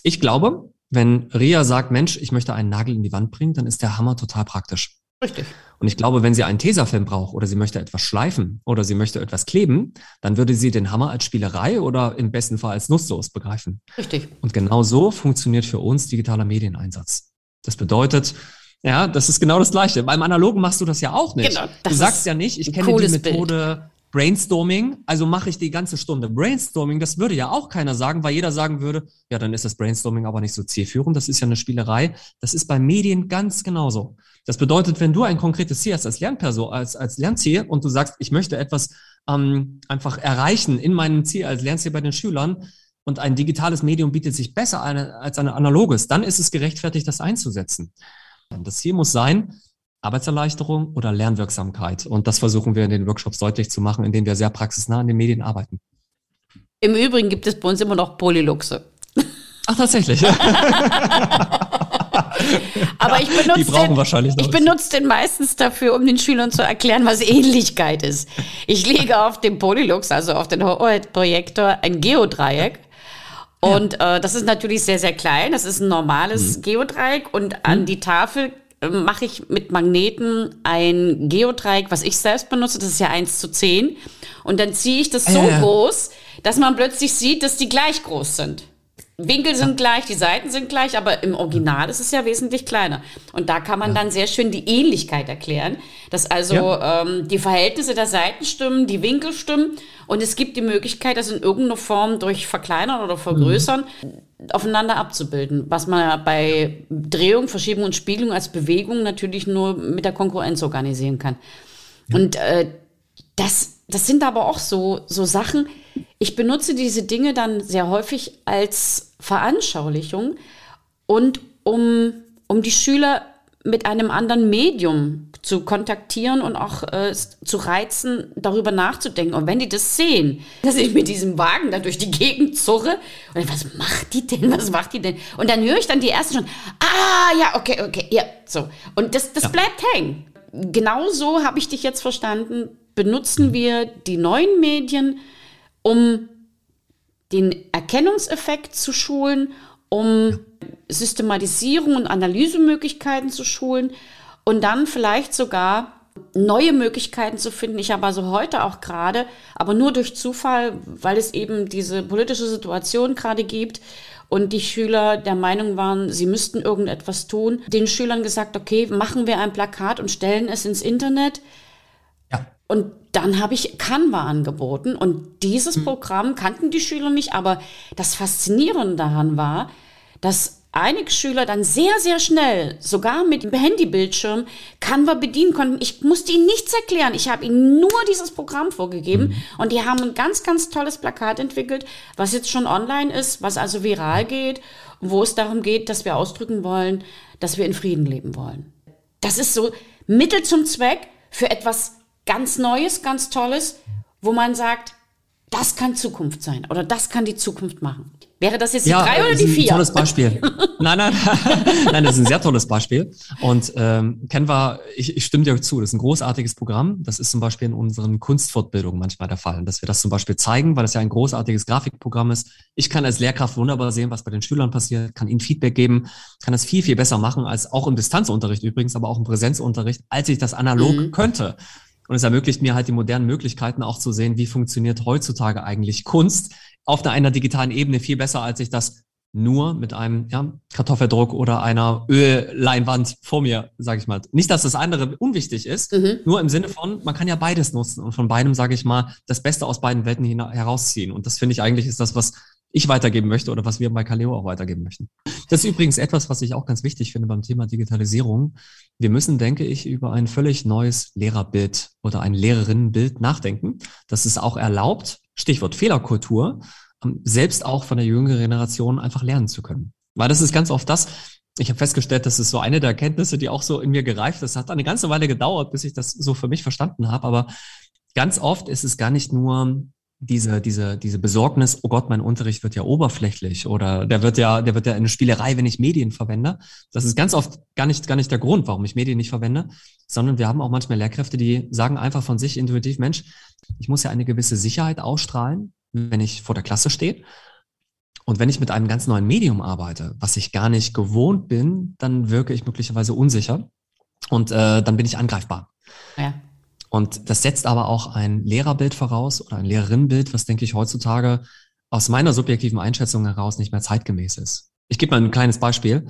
Ich glaube, wenn Ria sagt, Mensch, ich möchte einen Nagel in die Wand bringen, dann ist der Hammer total praktisch. Richtig. Und ich glaube, wenn sie einen Tesafilm braucht oder sie möchte etwas schleifen oder sie möchte etwas kleben, dann würde sie den Hammer als Spielerei oder im besten Fall als Nutzlos begreifen. Richtig. Und genau so funktioniert für uns digitaler Medieneinsatz. Das bedeutet, ja, das ist genau das Gleiche. Beim Analogen machst du das ja auch nicht. Genau, du sagst ja nicht, ich kenne die Methode Bild. Brainstorming, also mache ich die ganze Stunde Brainstorming. Das würde ja auch keiner sagen, weil jeder sagen würde, ja, dann ist das Brainstorming aber nicht so zielführend. Das ist ja eine Spielerei. Das ist bei Medien ganz genauso. Das bedeutet, wenn du ein konkretes Ziel hast als Lernperson, als, als Lernziel und du sagst, ich möchte etwas ähm, einfach erreichen in meinem Ziel als Lernziel bei den Schülern, und ein digitales Medium bietet sich besser eine, als ein analoges, dann ist es gerechtfertigt, das einzusetzen. Das Ziel muss sein, Arbeitserleichterung oder Lernwirksamkeit. Und das versuchen wir in den Workshops deutlich zu machen, indem wir sehr praxisnah an den Medien arbeiten. Im Übrigen gibt es bei uns immer noch Polyluxe. Ach, tatsächlich. Aber ich benutze, den, ich benutze den meistens dafür, um den Schülern zu erklären, was Ähnlichkeit ist. Ich lege auf dem Polylux, also auf den Projektor, ein Geodreieck. Und ja. äh, das ist natürlich sehr, sehr klein. Das ist ein normales mhm. Geodreieck. Und an mhm. die Tafel äh, mache ich mit Magneten ein Geodreieck, was ich selbst benutze. Das ist ja 1 zu 10. Und dann ziehe ich das so äh. groß, dass man plötzlich sieht, dass die gleich groß sind. Winkel sind gleich, die Seiten sind gleich, aber im Original ist es ja wesentlich kleiner. Und da kann man ja. dann sehr schön die Ähnlichkeit erklären, dass also ja. ähm, die Verhältnisse der Seiten stimmen, die Winkel stimmen und es gibt die Möglichkeit, das in irgendeiner Form durch Verkleinern oder Vergrößern mhm. aufeinander abzubilden, was man bei Drehung, Verschiebung und Spiegelung als Bewegung natürlich nur mit der Konkurrenz organisieren kann. Ja. Und äh, das, das sind aber auch so, so Sachen, ich benutze diese Dinge dann sehr häufig als Veranschaulichung und um, um die Schüler mit einem anderen Medium zu kontaktieren und auch äh, zu reizen, darüber nachzudenken. Und wenn die das sehen, dass ich mit diesem Wagen da durch die Gegend zurre, und was macht die denn, was macht die denn? Und dann höre ich dann die erste schon, ah, ja, okay, okay, ja, so. Und das, das ja. bleibt hängen. Genauso habe ich dich jetzt verstanden, benutzen wir die neuen Medien, um den Erkennungseffekt zu schulen, um Systematisierung und Analysemöglichkeiten zu schulen und dann vielleicht sogar neue Möglichkeiten zu finden. Ich habe also heute auch gerade, aber nur durch Zufall, weil es eben diese politische Situation gerade gibt und die Schüler der Meinung waren, sie müssten irgendetwas tun, den Schülern gesagt, okay, machen wir ein Plakat und stellen es ins Internet. Ja. Und dann habe ich Canva angeboten und dieses hm. Programm kannten die Schüler nicht, aber das Faszinierende daran war, dass einige Schüler dann sehr, sehr schnell, sogar mit dem Handybildschirm, Canva bedienen konnten. Ich musste ihnen nichts erklären. Ich habe ihnen nur dieses Programm vorgegeben mhm. und die haben ein ganz, ganz tolles Plakat entwickelt, was jetzt schon online ist, was also viral geht, wo es darum geht, dass wir ausdrücken wollen, dass wir in Frieden leben wollen. Das ist so Mittel zum Zweck für etwas ganz Neues, ganz Tolles, wo man sagt, das kann Zukunft sein oder das kann die Zukunft machen. Wäre das jetzt die ja, drei oder die vier? Ein tolles Beispiel. nein, nein, nein, das ist ein sehr tolles Beispiel. Und ähm, Canva, ich, ich stimme dir zu, das ist ein großartiges Programm. Das ist zum Beispiel in unseren Kunstfortbildungen manchmal der Fall, dass wir das zum Beispiel zeigen, weil das ja ein großartiges Grafikprogramm ist. Ich kann als Lehrkraft wunderbar sehen, was bei den Schülern passiert, kann ihnen Feedback geben, kann das viel, viel besser machen als auch im Distanzunterricht übrigens, aber auch im Präsenzunterricht, als ich das analog mhm. könnte. Und es ermöglicht mir halt die modernen Möglichkeiten auch zu sehen, wie funktioniert heutzutage eigentlich Kunst auf einer digitalen Ebene viel besser, als ich das nur mit einem ja, Kartoffeldruck oder einer Ölleinwand vor mir, sage ich mal. Nicht, dass das andere unwichtig ist, mhm. nur im Sinne von, man kann ja beides nutzen und von beidem, sage ich mal, das Beste aus beiden Welten herausziehen. Und das finde ich eigentlich ist das, was ich weitergeben möchte oder was wir bei Kaleo auch weitergeben möchten. Das ist übrigens etwas, was ich auch ganz wichtig finde beim Thema Digitalisierung. Wir müssen, denke ich, über ein völlig neues Lehrerbild oder ein Lehrerinnenbild nachdenken. Das ist auch erlaubt, Stichwort Fehlerkultur, ähm, selbst auch von der jüngeren Generation einfach lernen zu können. Weil das ist ganz oft das, ich habe festgestellt, das ist so eine der Erkenntnisse, die auch so in mir gereift ist. Hat eine ganze Weile gedauert, bis ich das so für mich verstanden habe. Aber ganz oft ist es gar nicht nur diese, diese, diese Besorgnis, oh Gott, mein Unterricht wird ja oberflächlich oder der wird ja, der wird ja eine Spielerei, wenn ich Medien verwende. Das ist ganz oft gar nicht, gar nicht der Grund, warum ich Medien nicht verwende, sondern wir haben auch manchmal Lehrkräfte, die sagen einfach von sich intuitiv, Mensch, ich muss ja eine gewisse Sicherheit ausstrahlen, wenn ich vor der Klasse stehe. Und wenn ich mit einem ganz neuen Medium arbeite, was ich gar nicht gewohnt bin, dann wirke ich möglicherweise unsicher und äh, dann bin ich angreifbar. Ja. Und das setzt aber auch ein Lehrerbild voraus oder ein Lehrerinnenbild, was denke ich heutzutage aus meiner subjektiven Einschätzung heraus nicht mehr zeitgemäß ist. Ich gebe mal ein kleines Beispiel.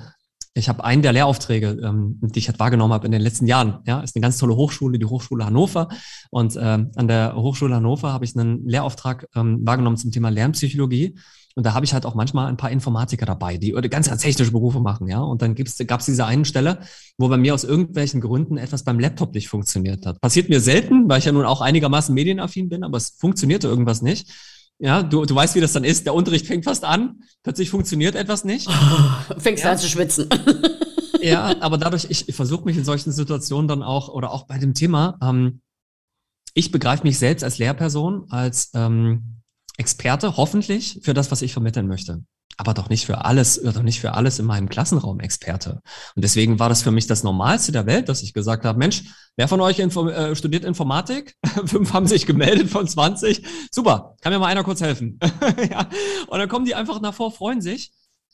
Ich habe einen der Lehraufträge, ähm, die ich halt wahrgenommen habe in den letzten Jahren. Ja, ist eine ganz tolle Hochschule, die Hochschule Hannover. Und ähm, an der Hochschule Hannover habe ich einen Lehrauftrag ähm, wahrgenommen zum Thema Lernpsychologie. Und da habe ich halt auch manchmal ein paar Informatiker dabei, die ganz, ganz technische Berufe machen, ja. Und dann gab es diese einen Stelle, wo bei mir aus irgendwelchen Gründen etwas beim Laptop nicht funktioniert hat. Passiert mir selten, weil ich ja nun auch einigermaßen medienaffin bin, aber es funktionierte irgendwas nicht. Ja, du, du weißt, wie das dann ist. Der Unterricht fängt fast an, plötzlich funktioniert etwas nicht. Oh, fängst ja. an zu schwitzen. ja, aber dadurch, ich, ich versuche mich in solchen Situationen dann auch, oder auch bei dem Thema, ähm, ich begreife mich selbst als Lehrperson, als ähm, Experte, hoffentlich, für das, was ich vermitteln möchte. Aber doch nicht für alles, doch nicht für alles in meinem Klassenraum Experte. Und deswegen war das für mich das Normalste der Welt, dass ich gesagt habe, Mensch, wer von euch Info äh, studiert Informatik? Fünf haben sich gemeldet von 20. Super, kann mir mal einer kurz helfen. ja. Und dann kommen die einfach nach vor, freuen sich.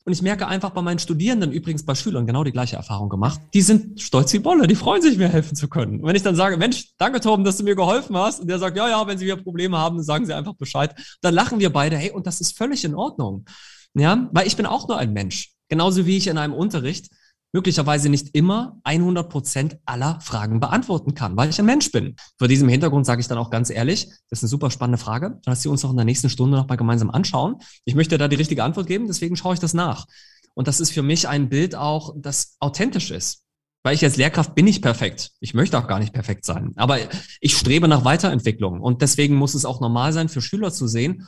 Und ich merke einfach bei meinen Studierenden, übrigens bei Schülern, genau die gleiche Erfahrung gemacht. Die sind stolz wie Bolle, die freuen sich, mir helfen zu können. Und wenn ich dann sage, Mensch, danke Torben, dass du mir geholfen hast, und der sagt, ja, ja, wenn Sie wieder Probleme haben, sagen Sie einfach Bescheid. Dann lachen wir beide, hey, und das ist völlig in Ordnung. Ja, weil ich bin auch nur ein Mensch. Genauso wie ich in einem Unterricht möglicherweise nicht immer 100 Prozent aller Fragen beantworten kann, weil ich ein Mensch bin. Vor diesem Hintergrund sage ich dann auch ganz ehrlich, das ist eine super spannende Frage. Lass sie uns auch in der nächsten Stunde noch mal gemeinsam anschauen. Ich möchte da die richtige Antwort geben, deswegen schaue ich das nach. Und das ist für mich ein Bild auch, das authentisch ist. Weil ich als Lehrkraft bin nicht perfekt. Ich möchte auch gar nicht perfekt sein. Aber ich strebe nach Weiterentwicklung. Und deswegen muss es auch normal sein, für Schüler zu sehen,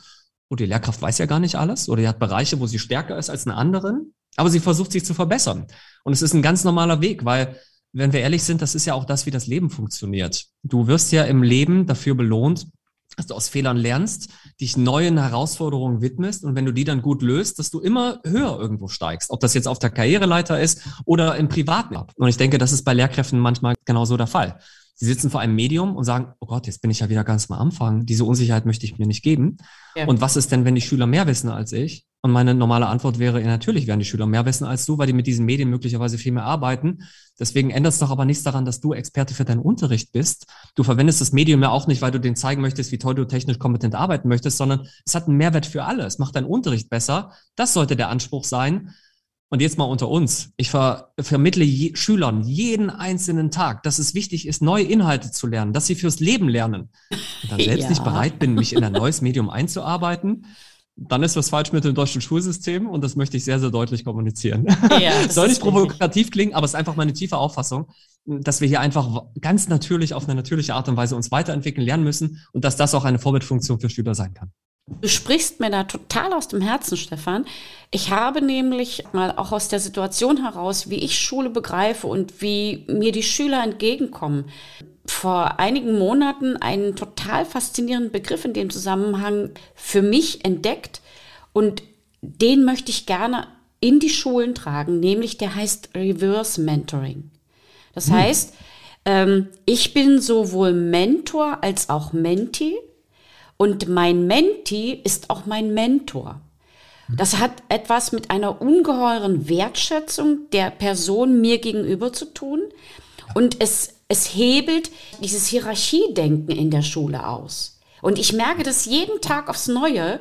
oh, die Lehrkraft weiß ja gar nicht alles oder die hat Bereiche, wo sie stärker ist als eine anderen. Aber sie versucht sich zu verbessern. Und es ist ein ganz normaler Weg, weil, wenn wir ehrlich sind, das ist ja auch das, wie das Leben funktioniert. Du wirst ja im Leben dafür belohnt, dass du aus Fehlern lernst, dich neuen Herausforderungen widmest und wenn du die dann gut löst, dass du immer höher irgendwo steigst. Ob das jetzt auf der Karriereleiter ist oder im Privaten. Und ich denke, das ist bei Lehrkräften manchmal genauso der Fall. Sie sitzen vor einem Medium und sagen, oh Gott, jetzt bin ich ja wieder ganz am Anfang. Diese Unsicherheit möchte ich mir nicht geben. Ja. Und was ist denn, wenn die Schüler mehr wissen als ich? Und meine normale Antwort wäre, ja, natürlich werden die Schüler mehr wissen als du, weil die mit diesen Medien möglicherweise viel mehr arbeiten. Deswegen ändert es doch aber nichts daran, dass du Experte für deinen Unterricht bist. Du verwendest das Medium ja auch nicht, weil du denen zeigen möchtest, wie toll du technisch kompetent arbeiten möchtest, sondern es hat einen Mehrwert für alle. Es macht deinen Unterricht besser. Das sollte der Anspruch sein. Und jetzt mal unter uns. Ich ver vermittle je Schülern jeden einzelnen Tag, dass es wichtig ist, neue Inhalte zu lernen, dass sie fürs Leben lernen. Und dann selbst ja. nicht bereit bin, mich in ein neues Medium einzuarbeiten, dann ist was falsch mit dem deutschen Schulsystem und das möchte ich sehr, sehr deutlich kommunizieren. Ja, Soll nicht provokativ klingen, aber es ist einfach meine tiefe Auffassung, dass wir hier einfach ganz natürlich auf eine natürliche Art und Weise uns weiterentwickeln lernen müssen und dass das auch eine Vorbildfunktion für Schüler sein kann. Du sprichst mir da total aus dem Herzen, Stefan. Ich habe nämlich mal auch aus der Situation heraus, wie ich Schule begreife und wie mir die Schüler entgegenkommen, vor einigen Monaten einen total faszinierenden Begriff in dem Zusammenhang für mich entdeckt und den möchte ich gerne in die Schulen tragen, nämlich der heißt Reverse Mentoring. Das hm. heißt, ähm, ich bin sowohl Mentor als auch Mentee und mein Mentee ist auch mein Mentor. Das hat etwas mit einer ungeheuren Wertschätzung der Person mir gegenüber zu tun. Und es, es hebelt dieses Hierarchiedenken in der Schule aus. Und ich merke das jeden Tag aufs Neue,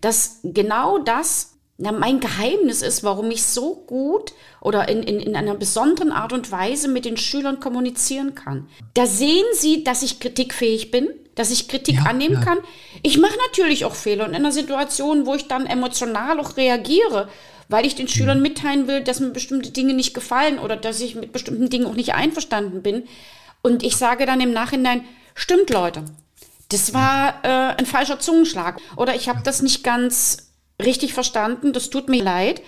dass genau das na, mein Geheimnis ist, warum ich so gut oder in, in, in einer besonderen Art und Weise mit den Schülern kommunizieren kann. Da sehen sie, dass ich kritikfähig bin, dass ich Kritik ja, annehmen ja. kann. Ich mache natürlich auch Fehler und in einer Situation, wo ich dann emotional auch reagiere, weil ich den Schülern mhm. mitteilen will, dass mir bestimmte Dinge nicht gefallen oder dass ich mit bestimmten Dingen auch nicht einverstanden bin. Und ich sage dann im Nachhinein, stimmt Leute, das war äh, ein falscher Zungenschlag oder ich habe das nicht ganz richtig verstanden, das tut mir leid.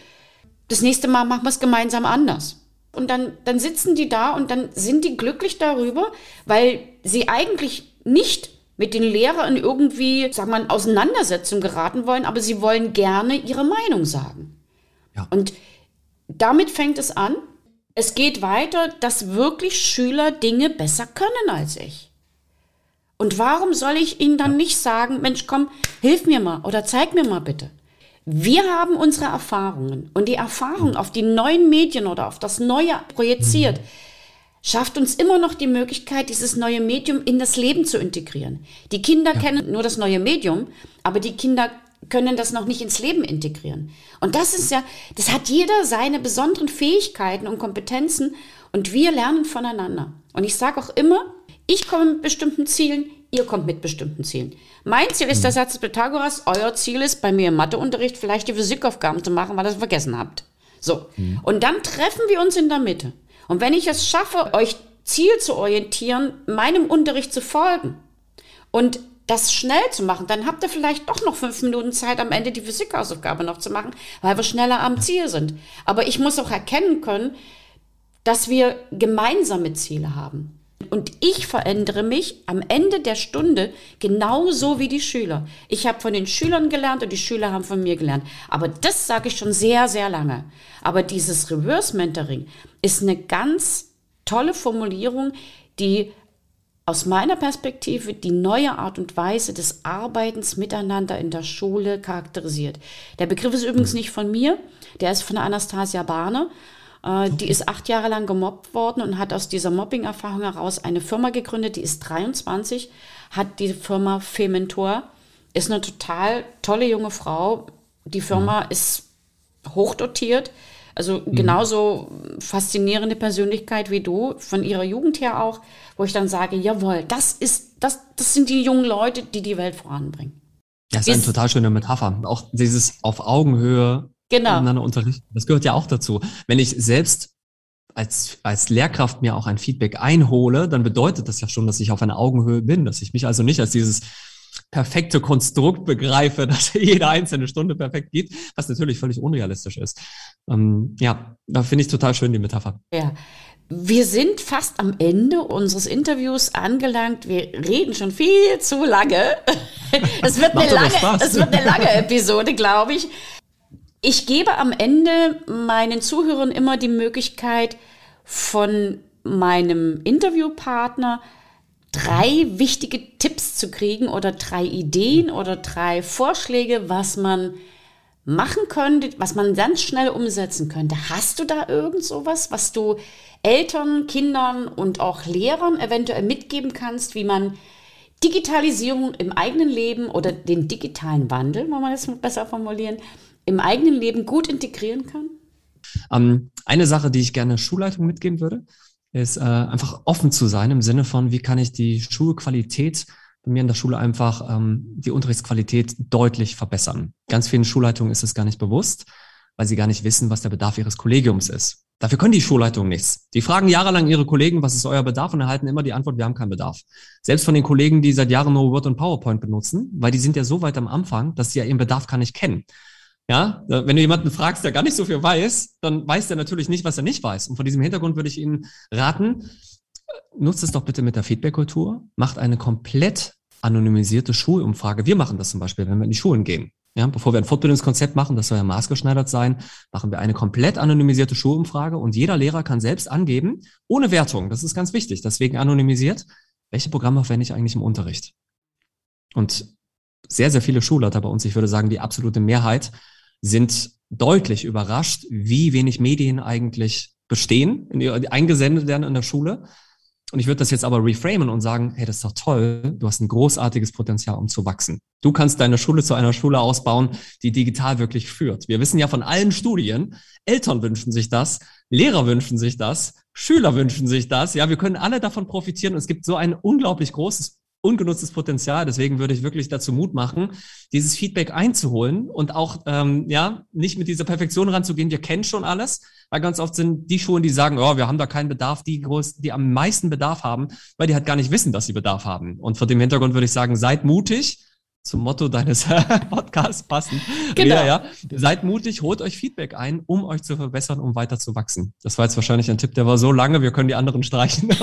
Das nächste Mal machen wir es gemeinsam anders. Und dann, dann sitzen die da und dann sind die glücklich darüber, weil sie eigentlich nicht mit den Lehrern irgendwie, sagen wir mal, in Auseinandersetzung geraten wollen, aber sie wollen gerne ihre Meinung sagen. Ja. Und damit fängt es an. Es geht weiter, dass wirklich Schüler Dinge besser können als ich. Und warum soll ich ihnen dann nicht sagen, Mensch, komm, hilf mir mal oder zeig mir mal bitte. Wir haben unsere Erfahrungen und die Erfahrung auf die neuen Medien oder auf das Neue projiziert, schafft uns immer noch die Möglichkeit, dieses neue Medium in das Leben zu integrieren. Die Kinder ja. kennen nur das neue Medium, aber die Kinder können das noch nicht ins Leben integrieren. Und das ist ja, das hat jeder seine besonderen Fähigkeiten und Kompetenzen und wir lernen voneinander. Und ich sage auch immer, ich komme mit bestimmten Zielen, ihr kommt mit bestimmten Zielen. Mein Ziel ist der Satz des Pythagoras, euer Ziel ist bei mir im Matheunterricht vielleicht die Physikaufgaben zu machen, weil ihr es vergessen habt. So. Mhm. Und dann treffen wir uns in der Mitte. Und wenn ich es schaffe, euch Ziel zu orientieren, meinem Unterricht zu folgen und das schnell zu machen, dann habt ihr vielleicht doch noch fünf Minuten Zeit, am Ende die Physikhausaufgabe noch zu machen, weil wir schneller am Ziel sind. Aber ich muss auch erkennen können, dass wir gemeinsame Ziele haben. Und ich verändere mich am Ende der Stunde genauso wie die Schüler. Ich habe von den Schülern gelernt und die Schüler haben von mir gelernt. Aber das sage ich schon sehr, sehr lange. Aber dieses Reverse Mentoring ist eine ganz tolle Formulierung, die aus meiner Perspektive die neue Art und Weise des Arbeitens miteinander in der Schule charakterisiert. Der Begriff ist übrigens nicht von mir, der ist von Anastasia Barner äh, die ist acht Jahre lang gemobbt worden und hat aus dieser Mobbing-Erfahrung heraus eine Firma gegründet. Die ist 23, hat die Firma Fementor, ist eine total tolle junge Frau. Die Firma mhm. ist hochdotiert. Also mhm. genauso faszinierende Persönlichkeit wie du, von ihrer Jugend her auch, wo ich dann sage, jawohl, das ist, das, das sind die jungen Leute, die die Welt voranbringen. Das ist eine total schöne Metapher. Auch dieses auf Augenhöhe genau. miteinander unterrichten. Das gehört ja auch dazu. Wenn ich selbst als, als Lehrkraft mir auch ein Feedback einhole, dann bedeutet das ja schon, dass ich auf einer Augenhöhe bin, dass ich mich also nicht als dieses perfekte Konstrukt begreife, dass jede einzelne Stunde perfekt geht, was natürlich völlig unrealistisch ist. Ähm, ja, da finde ich total schön die Metapher. Ja. Wir sind fast am Ende unseres Interviews angelangt. Wir reden schon viel zu lange. Es wird, eine lange, es wird eine lange Episode, glaube ich. Ich gebe am Ende meinen Zuhörern immer die Möglichkeit, von meinem Interviewpartner drei wichtige Tipps zu kriegen oder drei Ideen oder drei Vorschläge, was man machen könnte, was man ganz schnell umsetzen könnte. Hast du da irgend sowas, was du Eltern, Kindern und auch Lehrern eventuell mitgeben kannst, wie man Digitalisierung im eigenen Leben oder den digitalen Wandel, wenn man das besser formulieren, im eigenen Leben gut integrieren kann? Ähm, eine Sache, die ich gerne Schulleitung mitgeben würde, ist äh, einfach offen zu sein im Sinne von, wie kann ich die Schulqualität bei mir in der Schule einfach ähm, die Unterrichtsqualität deutlich verbessern. Ganz vielen Schulleitungen ist es gar nicht bewusst, weil sie gar nicht wissen, was der Bedarf ihres Kollegiums ist. Dafür können die Schulleitungen nichts. Die fragen jahrelang ihre Kollegen, was ist euer Bedarf und erhalten immer die Antwort, wir haben keinen Bedarf. Selbst von den Kollegen, die seit Jahren nur Word und PowerPoint benutzen, weil die sind ja so weit am Anfang, dass sie ja ihren Bedarf gar nicht kennen. Ja, wenn du jemanden fragst, der gar nicht so viel weiß, dann weiß der natürlich nicht, was er nicht weiß. Und von diesem Hintergrund würde ich Ihnen raten, nutzt es doch bitte mit der Feedback-Kultur, macht eine komplett anonymisierte Schulumfrage. Wir machen das zum Beispiel, wenn wir in die Schulen gehen. Ja, bevor wir ein Fortbildungskonzept machen, das soll ja maßgeschneidert sein, machen wir eine komplett anonymisierte Schulumfrage und jeder Lehrer kann selbst angeben, ohne Wertung, das ist ganz wichtig, deswegen anonymisiert, welche Programme verwende ich eigentlich im Unterricht. Und sehr, sehr viele Schulleiter bei uns, ich würde sagen, die absolute Mehrheit, sind deutlich überrascht, wie wenig Medien eigentlich bestehen, eingesendet werden in der Schule und ich würde das jetzt aber reframen und sagen, hey, das ist doch toll, du hast ein großartiges Potenzial, um zu wachsen. Du kannst deine Schule zu einer Schule ausbauen, die digital wirklich führt. Wir wissen ja von allen Studien, Eltern wünschen sich das, Lehrer wünschen sich das, Schüler wünschen sich das. Ja, wir können alle davon profitieren und es gibt so ein unglaublich großes ungenutztes Potenzial. Deswegen würde ich wirklich dazu Mut machen, dieses Feedback einzuholen und auch ähm, ja nicht mit dieser Perfektion ranzugehen. Wir kennen schon alles, weil ganz oft sind die Schulen, die sagen, oh, wir haben da keinen Bedarf, die groß, die am meisten Bedarf haben, weil die halt gar nicht wissen, dass sie Bedarf haben. Und vor dem Hintergrund würde ich sagen, seid mutig zum Motto deines Podcasts passend. Genau. Ja, ja. Seid mutig, holt euch Feedback ein, um euch zu verbessern, um weiter zu wachsen. Das war jetzt wahrscheinlich ein Tipp, der war so lange, wir können die anderen streichen.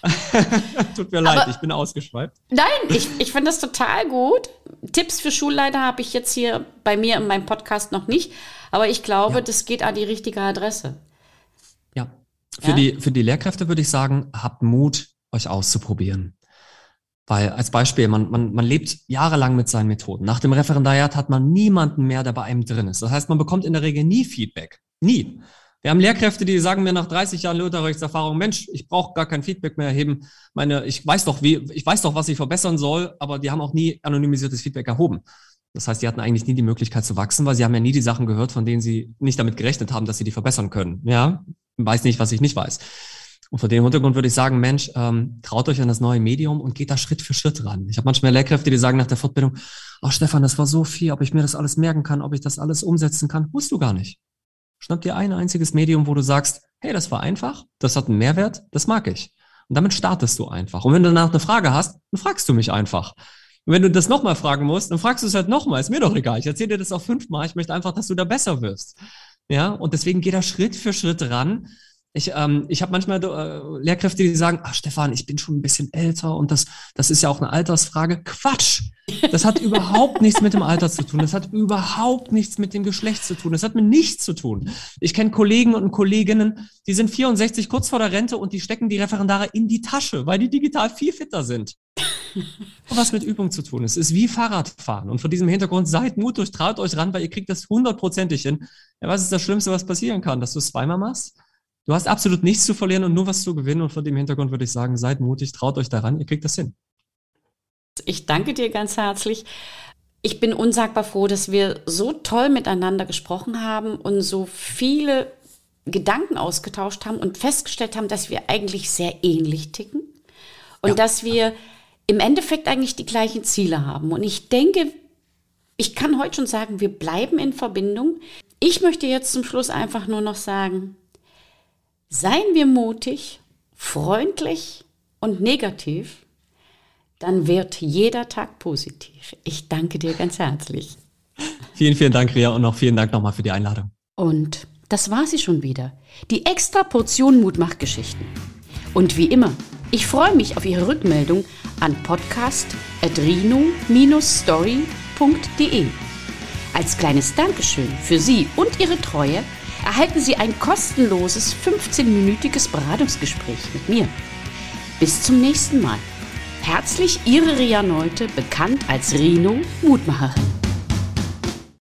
Tut mir Aber leid, ich bin ausgeschweift. Nein, ich, ich finde das total gut. Tipps für Schulleiter habe ich jetzt hier bei mir in meinem Podcast noch nicht. Aber ich glaube, ja. das geht an die richtige Adresse. Ja. Für, ja? Die, für die Lehrkräfte würde ich sagen, habt Mut, euch auszuprobieren. Weil als Beispiel, man, man, man lebt jahrelang mit seinen Methoden. Nach dem Referendariat hat man niemanden mehr, der bei einem drin ist. Das heißt, man bekommt in der Regel nie Feedback. Nie. Wir haben Lehrkräfte, die sagen mir nach 30 Jahren Unterrichtserfahrung, Mensch, ich brauche gar kein Feedback mehr erheben. Meine, ich weiß doch, wie, ich weiß doch, was ich verbessern soll, aber die haben auch nie anonymisiertes Feedback erhoben. Das heißt, die hatten eigentlich nie die Möglichkeit zu wachsen, weil sie haben ja nie die Sachen gehört, von denen sie nicht damit gerechnet haben, dass sie die verbessern können. Ja, weiß nicht, was ich nicht weiß. Und vor dem Hintergrund würde ich sagen, Mensch, ähm, traut euch an das neue Medium und geht da Schritt für Schritt ran. Ich habe manchmal Lehrkräfte, die sagen nach der Fortbildung, ach Stefan, das war so viel, ob ich mir das alles merken kann, ob ich das alles umsetzen kann, musst du gar nicht. Schnapp dir ein einziges Medium, wo du sagst, hey, das war einfach, das hat einen Mehrwert, das mag ich. Und damit startest du einfach. Und wenn du danach eine Frage hast, dann fragst du mich einfach. Und wenn du das nochmal fragen musst, dann fragst du es halt nochmal. Ist mir doch egal. Ich erzähle dir das auch fünfmal. Ich möchte einfach, dass du da besser wirst. Ja, und deswegen geh da Schritt für Schritt ran ich, ähm, ich habe manchmal äh, Lehrkräfte, die sagen, ach Stefan, ich bin schon ein bisschen älter und das, das ist ja auch eine Altersfrage. Quatsch! Das hat überhaupt nichts mit dem Alter zu tun. Das hat überhaupt nichts mit dem Geschlecht zu tun. Das hat mit nichts zu tun. Ich kenne Kollegen und Kolleginnen, die sind 64 kurz vor der Rente und die stecken die Referendare in die Tasche, weil die digital viel fitter sind. was mit Übung zu tun. Es ist wie Fahrradfahren. Und vor diesem Hintergrund seid mutig, traut euch ran, weil ihr kriegt das hundertprozentig hin. Ja, was ist das Schlimmste, was passieren kann? Dass du es zweimal machst? Du hast absolut nichts zu verlieren und nur was zu gewinnen. Und vor dem Hintergrund würde ich sagen, seid mutig, traut euch daran, ihr kriegt das hin. Ich danke dir ganz herzlich. Ich bin unsagbar froh, dass wir so toll miteinander gesprochen haben und so viele Gedanken ausgetauscht haben und festgestellt haben, dass wir eigentlich sehr ähnlich ticken und ja. dass wir im Endeffekt eigentlich die gleichen Ziele haben. Und ich denke, ich kann heute schon sagen, wir bleiben in Verbindung. Ich möchte jetzt zum Schluss einfach nur noch sagen, Seien wir mutig, freundlich und negativ, dann wird jeder Tag positiv. Ich danke dir ganz herzlich. Vielen, vielen Dank, Ria, und auch vielen Dank nochmal für die Einladung. Und das war sie schon wieder. Die extra Portion Mutmachgeschichten. Und wie immer, ich freue mich auf Ihre Rückmeldung an podcast.rino-story.de. Als kleines Dankeschön für Sie und Ihre Treue erhalten Sie ein kostenloses 15-minütiges Beratungsgespräch mit mir. Bis zum nächsten Mal. Herzlich Ihre Ria Neute, bekannt als Rino Mutmacherin.